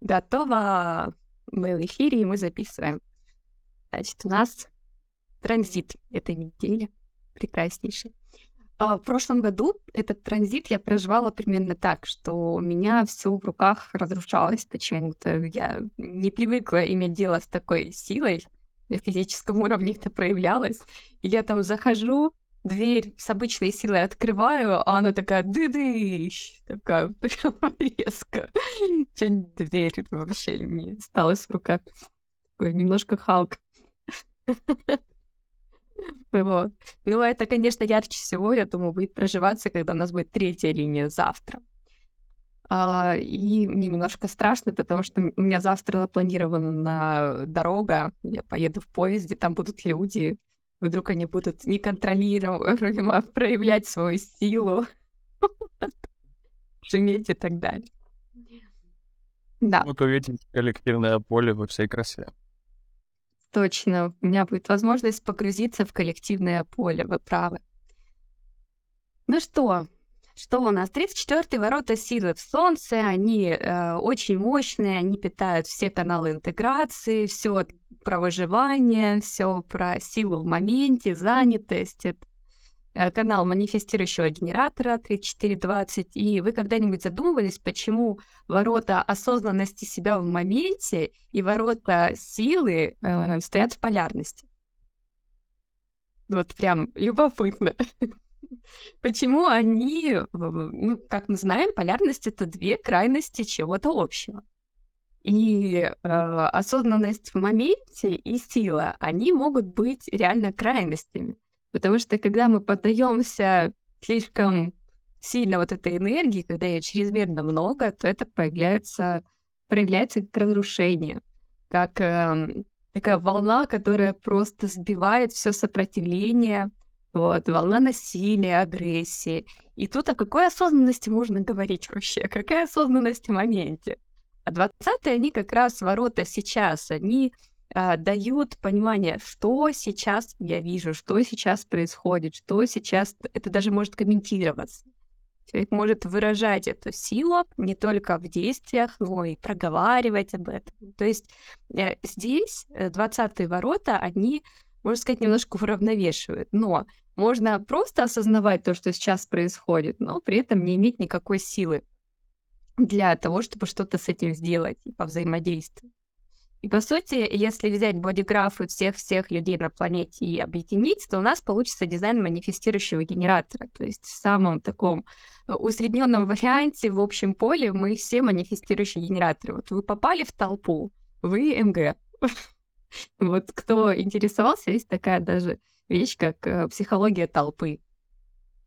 Готово. Мы в эфире, и мы записываем. Значит, у нас транзит этой недели. Прекраснейший. А в прошлом году этот транзит я проживала примерно так, что у меня все в руках разрушалось почему-то. Я не привыкла иметь дело с такой силой. На физическом уровне это проявлялось. И я там захожу, дверь с обычной силой открываю, а она такая ды-дыщ, такая прям резко. Что-нибудь дверь вообще не осталась в руках. Такой немножко Халк. Вот. Ну, это, конечно, ярче всего, я думаю, будет проживаться, когда у нас будет третья линия завтра. А, и мне немножко страшно, потому что у меня завтра запланирована дорога, я поеду в поезде, там будут люди, вдруг они будут неконтролируемо проявлять свою силу, шуметь и так далее. Да. Вот увидеть коллективное поле во всей красе. Точно, у меня будет возможность погрузиться в коллективное поле, вы правы. Ну что, что у нас? 34-е ворота силы в Солнце, они э, очень мощные, они питают все каналы интеграции, все про выживание, все про силу в моменте, занятость. Это э, канал манифестирующего генератора 3420. И вы когда-нибудь задумывались, почему ворота осознанности себя в моменте и ворота силы э, стоят в полярности? Вот прям любопытно. Почему они, ну, как мы знаем, полярность — это две крайности чего-то общего. И э, осознанность в моменте и сила, они могут быть реально крайностями. Потому что когда мы поддаемся слишком сильно вот этой энергии, когда ее чрезмерно много, то это появляется, проявляется как разрушение, как э, такая волна, которая просто сбивает все сопротивление, вот, волна насилия, агрессии. И тут о какой осознанности можно говорить вообще? Какая осознанность в моменте? А 20-е, они как раз ворота сейчас, они а, дают понимание, что сейчас я вижу, что сейчас происходит, что сейчас... Это даже может комментироваться. Человек может выражать эту силу не только в действиях, но и проговаривать об этом. То есть э, здесь 20-е э, ворота, они можно сказать, немножко уравновешивает. Но можно просто осознавать то, что сейчас происходит, но при этом не иметь никакой силы для того, чтобы что-то с этим сделать и взаимодействовать. И по сути, если взять бодиграфы всех-всех людей на планете и объединить, то у нас получится дизайн манифестирующего генератора. То есть в самом таком э, усредненном варианте в общем поле мы все манифестирующие генераторы. Вот вы попали в толпу, вы МГ. Вот кто интересовался, есть такая даже вещь, как э, психология толпы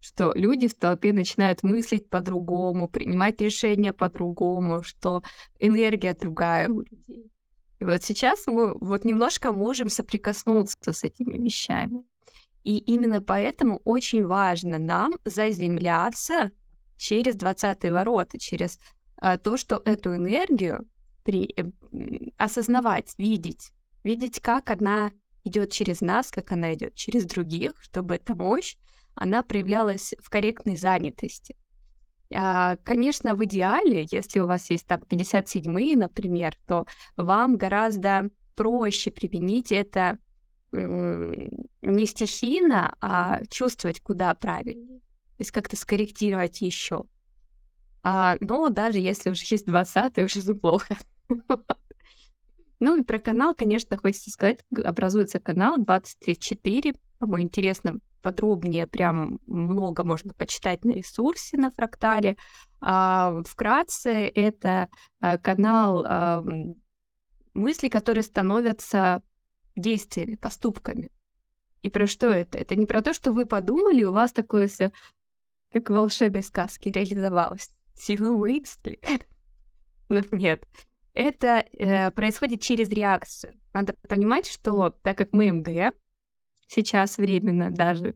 что люди в толпе начинают мыслить по-другому, принимать решения по-другому, что энергия другая у людей. И вот сейчас мы вот немножко можем соприкоснуться с этими вещами. И именно поэтому очень важно нам заземляться через 20 ворота, через а, то, что эту энергию при, э, осознавать, видеть, видеть, как она идет через нас, как она идет через других, чтобы эта мощь, она проявлялась в корректной занятости. А, конечно, в идеале, если у вас есть там 57 например, то вам гораздо проще применить это не стихийно, а чувствовать куда правильнее. То есть как-то скорректировать еще. А, но даже если уже есть 20 уже неплохо. Ну и про канал, конечно, хочется сказать, образуется канал 234. Кому интересно подробнее, прям много можно почитать на ресурсе на фрактале. А, вкратце, это а, канал а, мыслей, которые становятся действиями, поступками. И про что это? Это не про то, что вы подумали, у вас такое все, как в волшебной сказке, реализовалось. Силы мысли. Нет это э, происходит через реакцию. Надо понимать, что так как мы МГ, сейчас временно даже,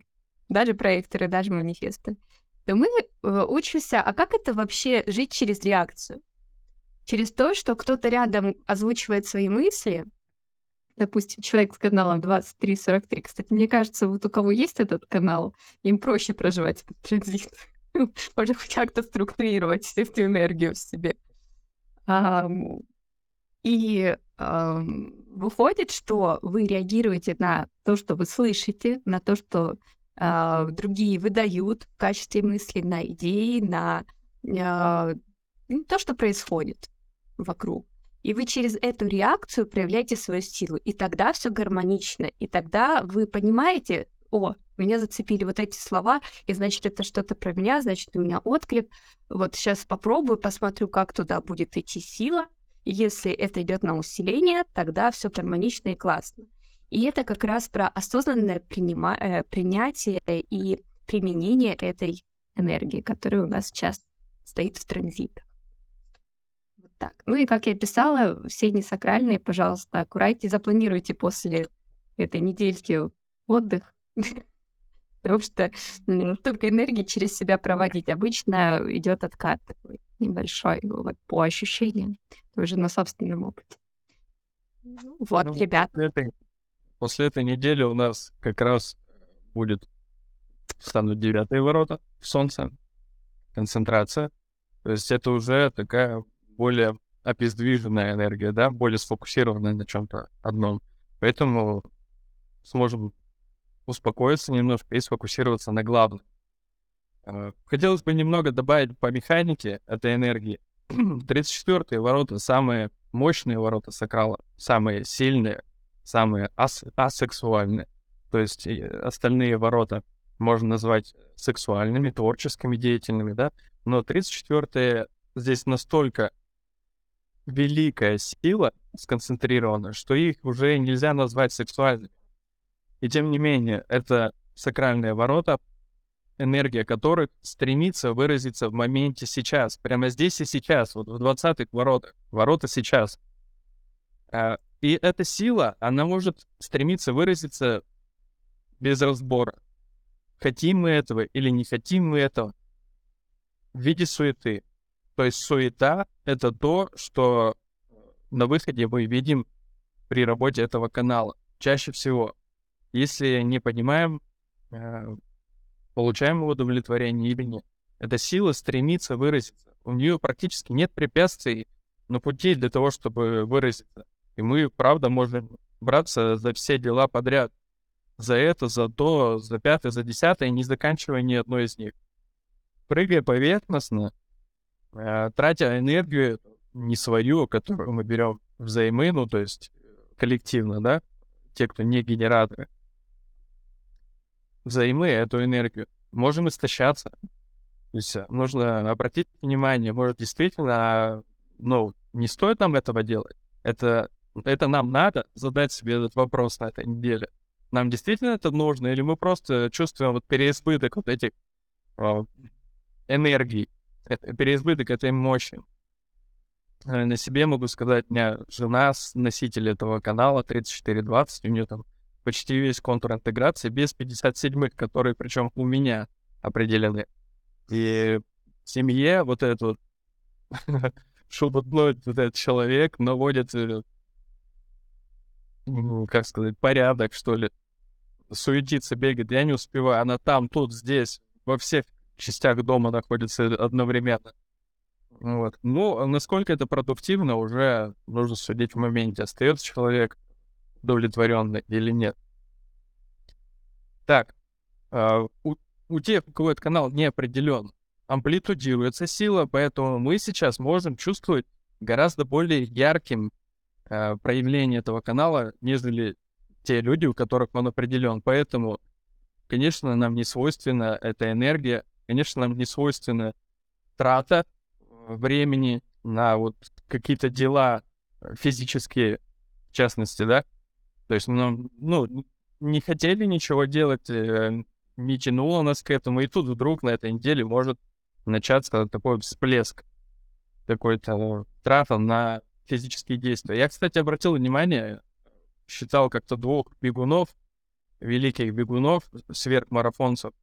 даже проекторы, даже манифесты, то мы э, учимся, а как это вообще жить через реакцию? Через то, что кто-то рядом озвучивает свои мысли, допустим, человек с каналом 2343. Кстати, мне кажется, вот у кого есть этот канал, им проще проживать этот транзит. Можно как-то структурировать эту энергию в себе. А, И выходит, что вы реагируете на то, что вы слышите, на то, что э, другие выдают в качестве мысли, на идеи, на э, то, что происходит вокруг. И вы через эту реакцию проявляете свою силу. И тогда все гармонично. И тогда вы понимаете, о, меня зацепили вот эти слова, и значит, это что-то про меня, значит, у меня отклик. Вот сейчас попробую, посмотрю, как туда будет идти сила. Если это идет на усиление, тогда все гармонично и классно. И это как раз про осознанное принима- э, принятие и применение этой энергии, которая у нас сейчас стоит в транзитах. Вот так. Ну и как я писала, все несакральные, пожалуйста, аккуратнее запланируйте после этой недельки отдых, потому что столько энергии через себя проводить. Обычно идет откат такой небольшой, вот по ощущениям, уже на собственном опыте. Ну, вот, ну, ребят. После этой, после этой недели у нас как раз будет станут девятые ворота в Солнце, концентрация. То есть это уже такая более обездвиженная энергия, да, более сфокусированная на чем-то одном. Поэтому сможем успокоиться немножко и сфокусироваться на главном. Э, хотелось бы немного добавить по механике этой энергии. 34-е ворота самые мощные ворота сакрала, самые сильные, самые ас асексуальные. То есть остальные ворота можно назвать сексуальными, творческими, деятельными, да, но 34-е здесь настолько великая сила сконцентрирована, что их уже нельзя назвать сексуальными. И тем не менее, это сакральные ворота, энергия которых стремится выразиться в моменте сейчас, прямо здесь и сейчас, вот в 20-х воротах, ворота сейчас. А, и эта сила, она может стремиться выразиться без разбора. Хотим мы этого или не хотим мы этого, в виде суеты. То есть суета — это то, что на выходе мы видим при работе этого канала. Чаще всего если не понимаем, э, получаем удовлетворение или нет. Эта сила стремится выразиться. У нее практически нет препятствий на пути для того, чтобы выразиться. И мы, правда, можем браться за все дела подряд. За это, за то, за пятое, за десятое, не заканчивая ни одной из них. Прыгая поверхностно, э, тратя энергию не свою, которую мы берем взаймы, ну, то есть коллективно, да, те, кто не генераторы, взаймы эту энергию, можем истощаться. То есть э, нужно обратить внимание, может, действительно, ну, не стоит нам этого делать. Это, это нам надо задать себе этот вопрос на этой неделе. Нам действительно это нужно, или мы просто чувствуем вот переизбыток вот этих о, энергий, это, переизбыток этой мощи. Э, на себе могу сказать, у меня жена, носитель этого канала 3420, у нее там почти весь контур интеграции без 57-х, которые причем у меня определены. И в семье вот этот вот шелудной вот этот человек наводит, э, как сказать, порядок, что ли. Суетиться, бегает. Я не успеваю. Она там, тут, здесь, во всех частях дома находится одновременно. Вот. Ну, а насколько это продуктивно, уже нужно судить в моменте. Остается человек удовлетворенный или нет. Так, э, у, у тех, у кого этот канал не определен, амплитудируется сила, поэтому мы сейчас можем чувствовать гораздо более ярким э, проявление этого канала, нежели те люди, у которых он определен. Поэтому, конечно, нам не свойственна эта энергия, конечно, нам не свойственна трата времени на вот какие-то дела физические, в частности, да. То есть, ну, ну не хотели ничего делать, э, не тянуло нас к этому, и тут вдруг на этой неделе может начаться такой всплеск какой-то трата на физические действия. Я, кстати, обратил внимание, считал как-то двух бегунов, великих бегунов, сверхмарафонцев,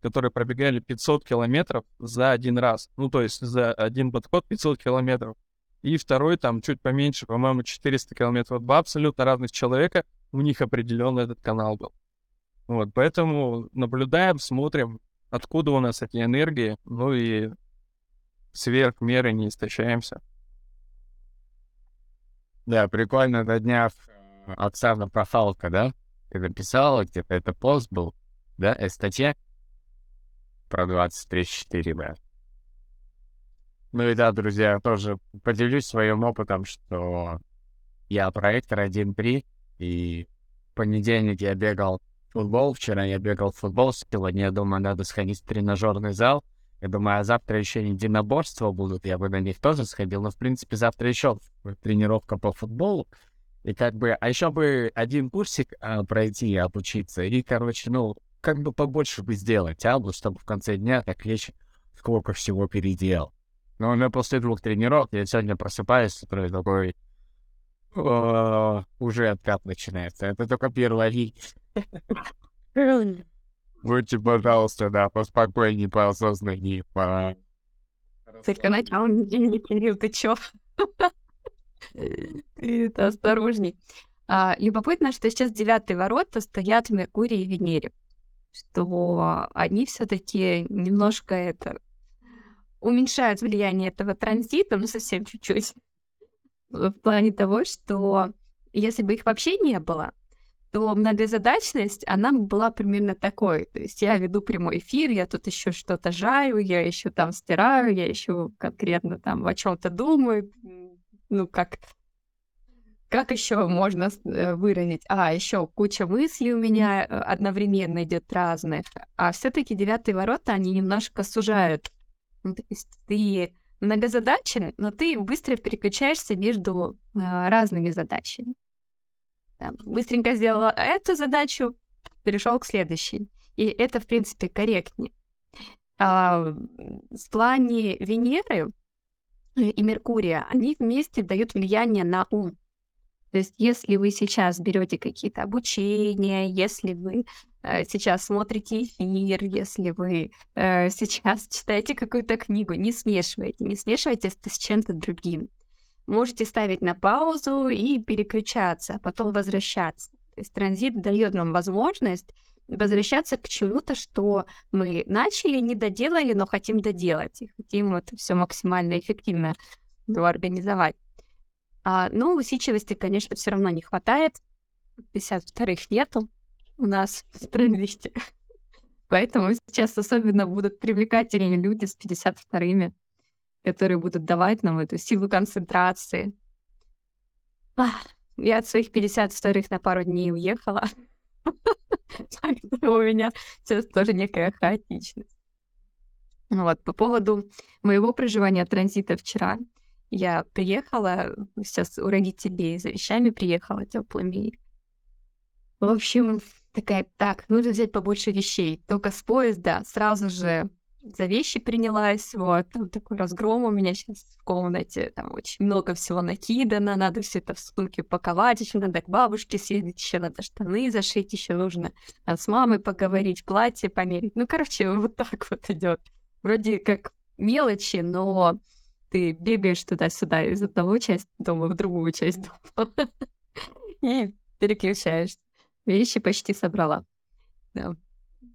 которые пробегали 500 километров за один раз. Ну, то есть за один подход 500 километров. И второй там чуть поменьше, по-моему, 400 километров. Два абсолютно разных человека, у них определенно этот канал был. Вот, поэтому наблюдаем, смотрим, откуда у нас эти энергии, ну и сверх меры не истощаемся. Да, прикольно на днях э, Оксана Профалка, да? Ты написала где-то, это пост был, да, статья про 2034, да. Ну и да, друзья, тоже поделюсь своим опытом, что я проектор 1.3, и в понедельник я бегал футбол, вчера я бегал футбол, сегодня я думаю, надо сходить в тренажерный зал, я думаю, а завтра еще единоборства будут, я бы на них тоже сходил. Но, в принципе, завтра еще тренировка по футболу. И как бы, а еще бы один курсик а, пройти обучиться. И, короче, ну, как бы побольше бы сделать, а, чтобы в конце дня так лечь, сколько всего переделал. Но у после двух тренировок я сегодня просыпаюсь утра такой... уже откат начинается. Это только первая линия. Будьте, пожалуйста, да, поспокойнее, поосознаннее, по... Только начало недельный период, ты чё? Это осторожней. А, любопытно, что сейчас девятые ворота стоят в Меркурии и Венере, что они все таки немножко это уменьшают влияние этого транзита, ну совсем чуть-чуть, в плане того, что если бы их вообще не было, то многозадачность, она была примерно такой. То есть я веду прямой эфир, я тут еще что-то жаю, я еще там стираю, я еще конкретно там о чем-то думаю. Ну, как как еще можно э, выразить? А, еще куча мыслей у меня э, одновременно идет разных. А все-таки девятые ворота, они немножко сужают. Ну, то есть ты многозадачен, но ты быстро переключаешься между э, разными задачами там, быстренько сделала эту задачу, перешел к следующей. И это, в принципе, корректнее. А, в плане Венеры и Меркурия, они вместе дают влияние на ум. То есть, если вы сейчас берете какие-то обучения, если вы э, сейчас смотрите эфир, если вы э, сейчас читаете какую-то книгу, не смешивайте, не смешивайте с чем-то другим можете ставить на паузу и переключаться, а потом возвращаться. То есть транзит дает нам возможность возвращаться к чему-то, что мы начали, не доделали, но хотим доделать. И хотим это все максимально эффективно ну, организовать. А, но усидчивости, конечно, все равно не хватает. 52-х нету у нас в транзите. Поэтому сейчас особенно будут привлекательные люди с 52-ми которые будут давать нам эту силу концентрации. Я от своих 52 на пару дней уехала. У меня сейчас тоже некая хаотичность. Вот, по поводу моего проживания транзита вчера. Я приехала, сейчас у родителей за вещами приехала теплыми. В общем, такая, так, нужно взять побольше вещей. Только с поезда сразу же за вещи принялась, вот, там такой разгром у меня сейчас в комнате, там очень много всего накидано, надо все это в сумке упаковать, еще надо к бабушке съездить, еще надо штаны зашить, еще нужно с мамой поговорить, платье померить, ну, короче, вот так вот идет. Вроде как мелочи, но ты бегаешь туда-сюда из одного части дома в другую часть дома и переключаешь. Вещи почти собрала. Да.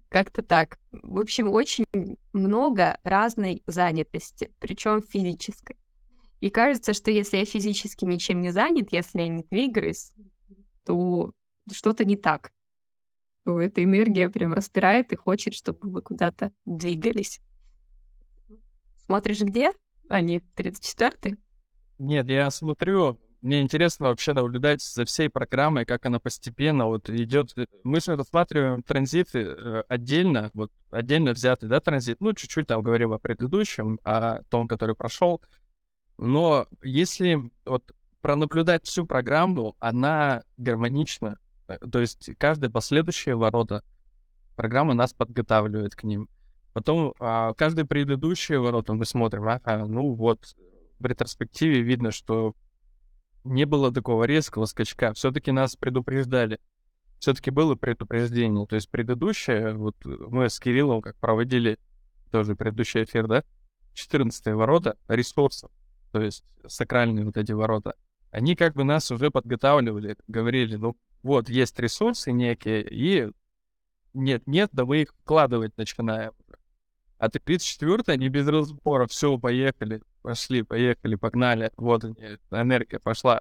Как-то так. В общем, очень много разной занятости, причем физической. И кажется, что если я физически ничем не занят, если я не двигаюсь, то что-то не так. То эта энергия прям распирает и хочет, чтобы вы куда-то двигались. Смотришь где? А, нет, 34-й? Нет, я смотрю мне интересно вообще наблюдать за всей программой, как она постепенно вот идет. Мы с рассматриваем транзиты э, отдельно, вот отдельно взятый, да, транзит. Ну, чуть-чуть там говорим о предыдущем, о том, который прошел. Но если вот пронаблюдать всю программу, она гармонична. Э, то есть каждые последующие ворота программа нас подготавливает к ним. Потом а, каждые предыдущие ворота мы смотрим, а, ну вот в ретроспективе видно, что не было такого резкого скачка. Все-таки нас предупреждали. Все-таки было предупреждение. То есть предыдущее, вот мы с Кириллом как проводили тоже предыдущий эфир, да? 14 ворота ресурсов, то есть сакральные вот эти ворота, они как бы нас уже подготавливали, говорили, ну вот есть ресурсы некие, и нет-нет, да мы их вкладывать начинаем. А 34 они без разбора, все, поехали, пошли, поехали, погнали, вот они, энергия пошла.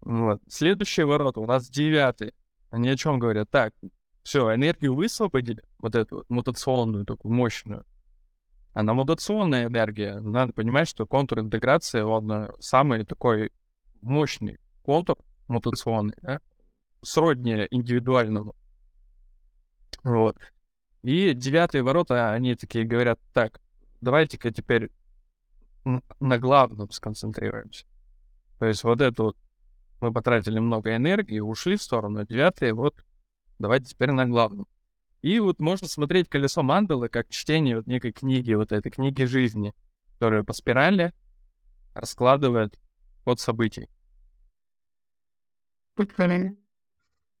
Вот. Следующие ворота у нас девятый. Они о чем говорят? Так, все, энергию высвободили, вот эту вот мутационную, такую мощную. Она мутационная энергия. Надо понимать, что контур интеграции, он э, самый такой мощный контур мутационный, да? сродни индивидуальному. Вот. И девятые ворота, они такие говорят, так, давайте-ка теперь на главном сконцентрируемся. То есть вот это вот мы потратили много энергии, ушли в сторону, девятые вот давайте теперь на главном. И вот можно смотреть колесо мандалы как чтение вот некой книги, вот этой книги жизни, которая по спирали раскладывает ход событий.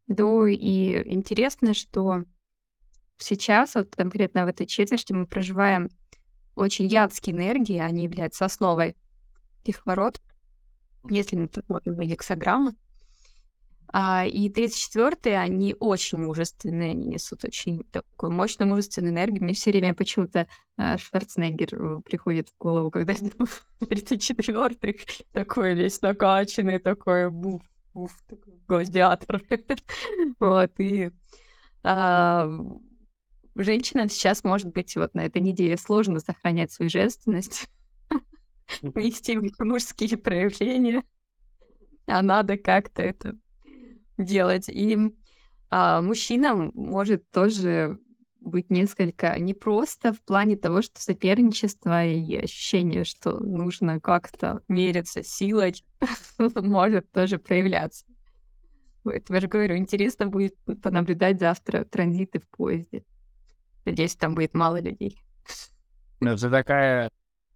Да, и интересно, что сейчас, вот конкретно в этой четверти, мы проживаем очень ядские энергии, они являются основой этих ворот, если мы посмотрим на гексограммы. А, и 34-е, они очень мужественные, они несут очень такую мощную мужественную энергию. Мне все время почему-то а, Шварценеггер э, приходит в голову, когда 34-й такой весь накачанный, такой буф, буф, такой гладиатор. вот, и а, женщинам сейчас, может быть, вот на этой неделе сложно сохранять свою женственность, вести мужские проявления, а надо как-то это делать. И а, мужчинам может тоже быть несколько непросто в плане того, что соперничество и ощущение, что нужно как-то мериться силой, может тоже проявляться. Вот, я же говорю, интересно будет понаблюдать завтра транзиты в поезде. Надеюсь, там будет мало людей. Ну, это такая...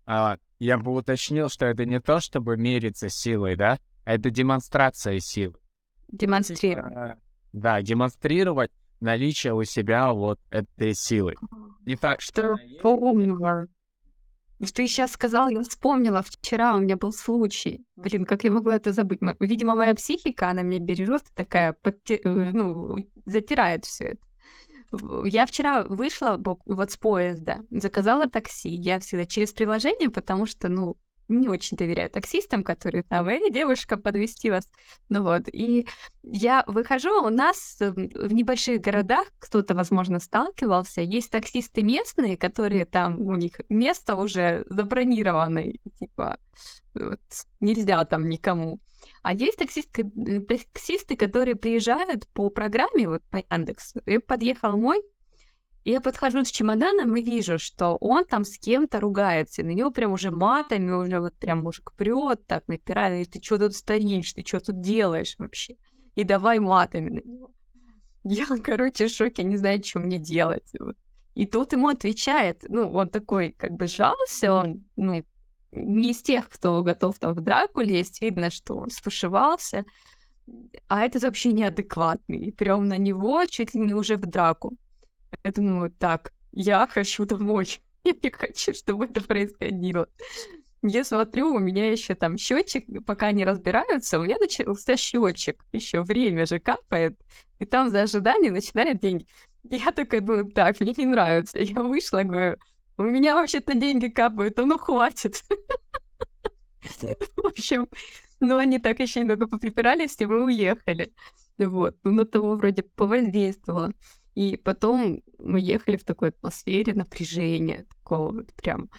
А, я бы уточнил, что это не то, чтобы мериться силой, да? А это демонстрация силы. Демонстрировать. А, да, демонстрировать наличие у себя вот этой силы. Не так, что... Помнила. Ты сейчас сказал, я вспомнила, вчера у меня был случай. Блин, как я могла это забыть? Видимо, моя психика, она меня бережет, такая, подти... Э, ну, затирает все это. Я вчера вышла вот с поезда, заказала такси. Я всегда через приложение, потому что, ну, не очень доверяю таксистам, которые там, эй, девушка, подвести вас. Ну вот, и я выхожу, у нас в небольших городах, кто-то, возможно, сталкивался, есть таксисты местные, которые там, у них место уже забронировано, типа, вот, нельзя там никому. А есть таксисты, таксисты, которые приезжают по программе, вот по Яндексу, и подъехал мой, я подхожу с чемоданом и вижу, что он там с кем-то ругается. На него прям уже матами, уже вот прям мужик прет, так напирает, ты что тут стоишь, ты что тут делаешь вообще? И давай матами на него. Я, короче, в шоке, не знаю, что мне делать. И тут ему отвечает, ну, он такой, как бы жался, он, ну, не из тех, кто готов там в драку лезть, видно, что он стушевался, а этот вообще неадекватный, и прям на него чуть ли не уже в драку. Я думаю, так, я хочу домой. Я не хочу, чтобы это происходило. Я смотрю, у меня еще там счетчик, пока не разбираются, у меня начался счетчик. Еще время же капает, и там за ожидание начинают деньги. Я такая думаю, так, мне не нравится. Я вышла, говорю, у меня вообще-то деньги капают, а ну хватит. В общем, ну они так еще немного поприпирались, и мы уехали. Вот, ну на того вроде повоздействовало. И потом мы ехали в такой атмосфере напряжения, такого вот прям...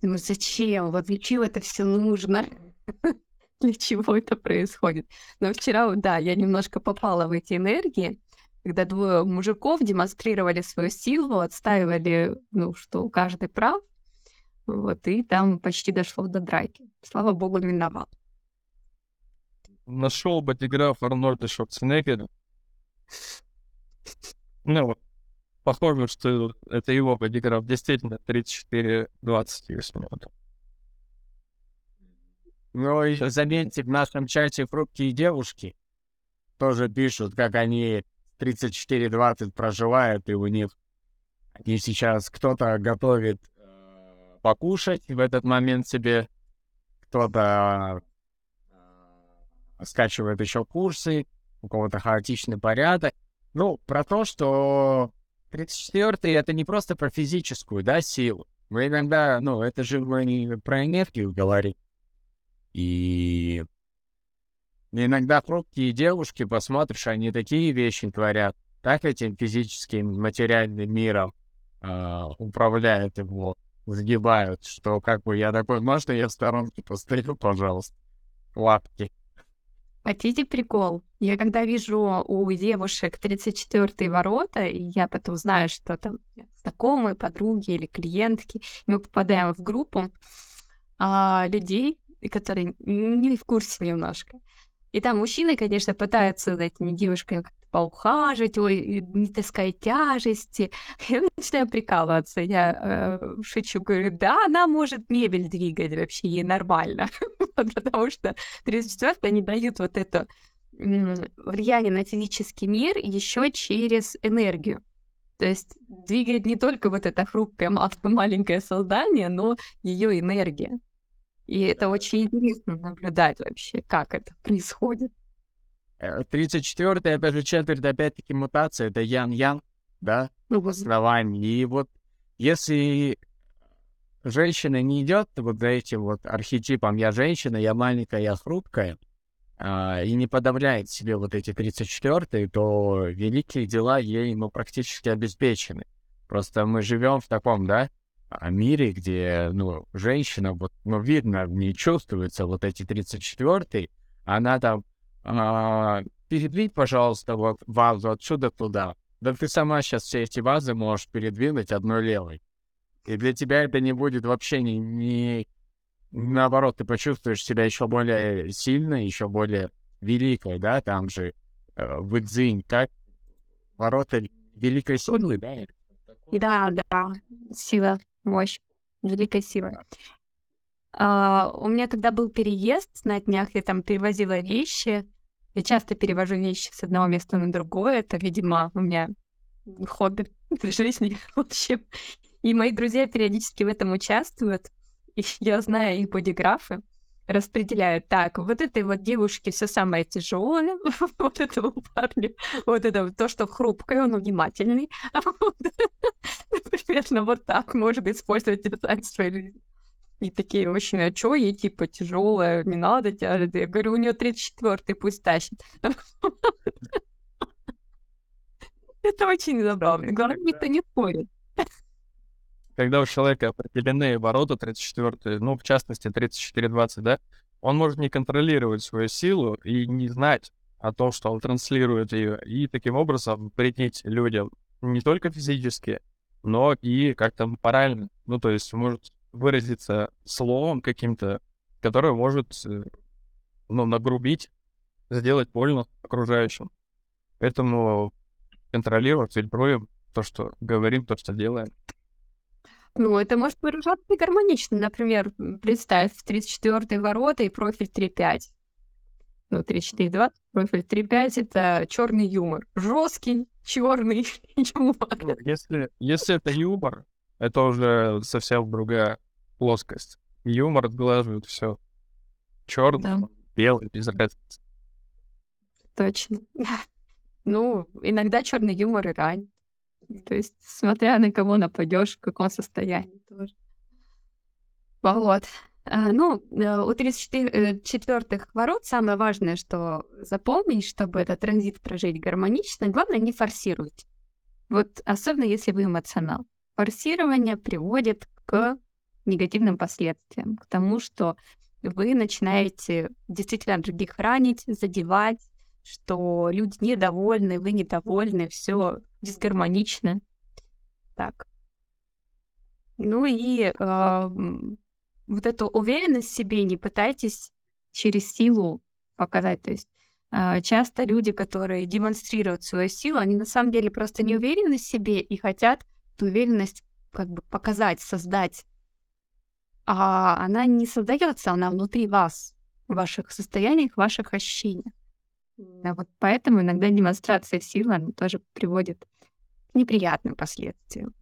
Думаю, зачем? Вот для чего это все нужно? для чего это происходит? Но вчера, да, я немножко попала в эти энергии, когда двое мужиков демонстрировали свою силу, отстаивали, ну, что каждый прав, вот, и там почти дошло до драки. Слава богу, виноват. Нашел бодиграф Арнольда Шварценеггера, ну, похоже, что это его бодиграф действительно 34-20, если не Ну и заметьте, в нашем чате хрупкие девушки тоже пишут, как они 34-20 проживают, и у них они сейчас кто-то готовит э, покушать в этот момент себе, кто-то э, скачивает еще курсы, у кого-то хаотичный порядок. Ну, про то, что 34-й это не просто про физическую, да, силу. Мы иногда, ну, это же мы про энергию говорим. И Иногда хрупкие девушки, посмотришь, они такие вещи творят, так этим физическим, материальным миром э, управляют его, сгибают, что как бы я такой, можно я в сторонке постою, пожалуйста, лапки. Хотите прикол? Я когда вижу у девушек 34 ворота, и я потом знаю, что там знакомые, подруги или клиентки, мы попадаем в группу а, людей, которые не в курсе немножко. И там мужчины, конечно, пытаются за этими девушками поухаживать, ой, не таскай тяжести. Я начинаю прикалываться. Я э, шучу, говорю, да, она может мебель двигать вообще, ей нормально. Потому что 34 они дают вот это влияние на физический мир еще через энергию. То есть двигает не только вот это хрупкое маленькое создание, но ее энергия. И это очень интересно наблюдать вообще, как это происходит. 34-й, опять же, четверть, опять-таки, мутация, это ян-ян, да, ну, в основании. И вот если женщина не идет вот за этим вот архетипом «я женщина, я маленькая, я хрупкая», а, и не подавляет себе вот эти 34-е, то великие дела ей, ну, практически обеспечены. Просто мы живем в таком, да, а, мире, где, ну, женщина, вот, ну, видно, в ней чувствуется вот эти 34-е, она там, а, передвинь, пожалуйста, вот вазу отсюда туда. Да ты сама сейчас все эти вазы можешь передвинуть одной левой. И для тебя это не будет вообще не, не... Наоборот, ты почувствуешь себя еще более сильной, еще более великой, да, там же э, в Идзинь, как ворота великой силы, да? Да, да, сила мощь, великая сила. А, у меня тогда был переезд на днях, я там перевозила вещи. Я часто перевожу вещи с одного места на другое. Это, видимо, у меня хобби в жизни, в общем. И мои друзья периодически в этом участвуют. И я знаю их бодиграфы распределяют так, вот этой вот девушке все самое тяжелое, вот этому парню, вот это то, что хрупкое, он внимательный. Примерно вот так можно использовать деталь своей жизни. И такие очень, а чё ей, типа, тяжелая, не надо тяжесть. Я говорю, у нее 34-й, пусть тащит. Это очень забавно. Главное, никто не спорит когда у человека определены ворота 34, ну, в частности, 34-20, да, он может не контролировать свою силу и не знать о том, что он транслирует ее, и таким образом вредить людям не только физически, но и как-то морально. Ну, то есть может выразиться словом каким-то, которое может э, ну, нагрубить, сделать больно окружающим. Поэтому контролировать, фильтруем то, что говорим, то, что делаем. Ну, это может выражаться гармонично. Например, представь, 34 ворота и профиль 3.5. Ну, 3.4.2, профиль 3.5 — это черный юмор. Жесткий черный юмор. Ну, если, если это юмор, это уже совсем другая плоскость. Юмор сглаживает все. Черный, да. белый, без разницы. Точно. Ну, иногда черный юмор и ранит. То есть, смотря на кого нападешь, в каком состоянии тоже. Вот. А, ну, э, у 34-х э, ворот самое важное, что запомнить, чтобы этот транзит прожить гармонично, главное не форсировать. Вот особенно если вы эмоционал. Форсирование приводит к негативным последствиям, к тому, что вы начинаете действительно других ранить, задевать, что люди недовольны, вы недовольны, все дисгармонично. Так. Ну и э, вот эту уверенность в себе не пытайтесь через силу показать. То есть э, часто люди, которые демонстрируют свою силу, они на самом деле просто не уверены в себе и хотят уверенность как бы показать, создать. А она не создается, она внутри вас, в ваших состояниях, в ваших ощущениях. Да, вот поэтому иногда демонстрация силы она тоже приводит к неприятным последствиям.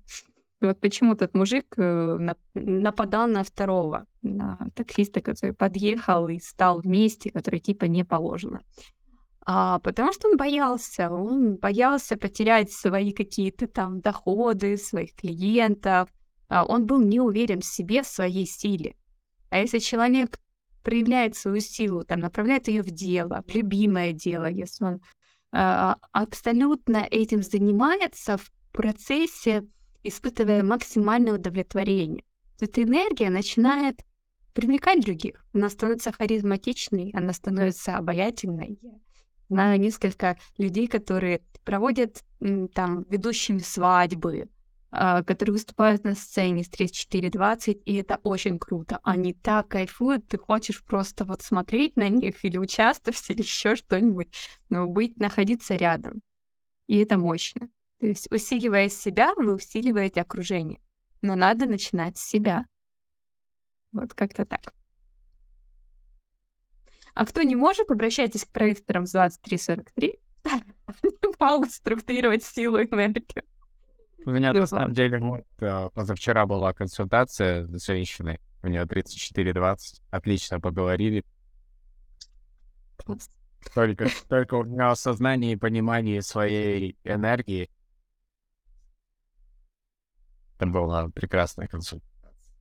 Вот почему тот мужик э, нападал на второго, на таксиста, который подъехал и стал вместе, который типа не положено. А, потому что он боялся, он боялся потерять свои какие-то там доходы, своих клиентов. А, он был не уверен в себе, в своей силе. А если человек проявляет свою силу, там, направляет ее в дело, в любимое дело, если он э, абсолютно этим занимается в процессе, испытывая максимальное удовлетворение. Эта энергия начинает привлекать других. Она становится харизматичной, она становится обаятельной. Знаю несколько людей, которые проводят там ведущими свадьбы, а, которые выступают на сцене с 34-20, и это очень круто. Они так кайфуют, ты хочешь просто вот смотреть на них или участвовать, или еще что-нибудь, но быть, находиться рядом. И это мощно. То есть, усиливая себя, вы усиливаете окружение. Но надо начинать с себя. Вот как-то так. А кто не может, обращайтесь к проекторам с 2343. Помогут структурировать силу и энергию. У меня, на самом деле, вот, э, позавчера была консультация с женщиной. У нее 34-20. Отлично поговорили. Только, только у меня осознание и понимание своей энергии. Это была прекрасная консультация.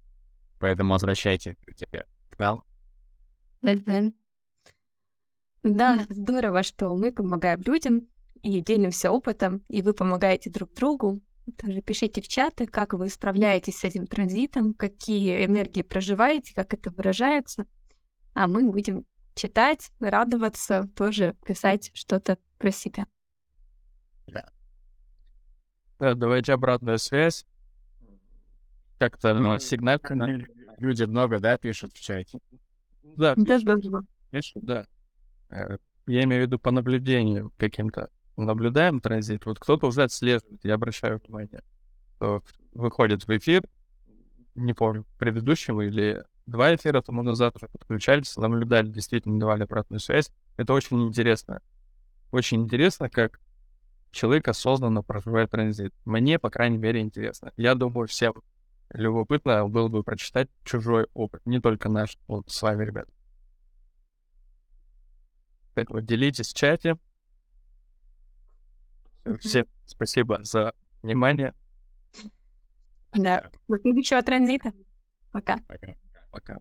Поэтому возвращайте к нам. Да, здорово, что мы помогаем людям и делимся опытом, и вы помогаете друг другу. Тоже пишите в чаты, как вы справляетесь с этим транзитом, какие энергии проживаете, как это выражается. А мы будем читать, радоваться, тоже писать что-то про себя. Да. Да, давайте обратная связь. Как-то ну, сигнал. Люди много, да, пишут в чате? Да, Да, да, пишут, да. Э, я имею в виду по наблюдению каким-то. Наблюдаем транзит. Вот кто-то уже отслеживает, я обращаю внимание, выходит в эфир, не помню, предыдущего или два эфира тому назад уже подключались, наблюдали, действительно давали обратную связь. Это очень интересно. Очень интересно, как человек осознанно проживает транзит. Мне, по крайней мере, интересно. Я думаю, всем любопытно было бы прочитать чужой опыт, не только наш, вот с вами, ребят. Поэтому делитесь в чате. Всем спасибо за внимание. Да. До следующего транзита. Пока. Пока. Пока.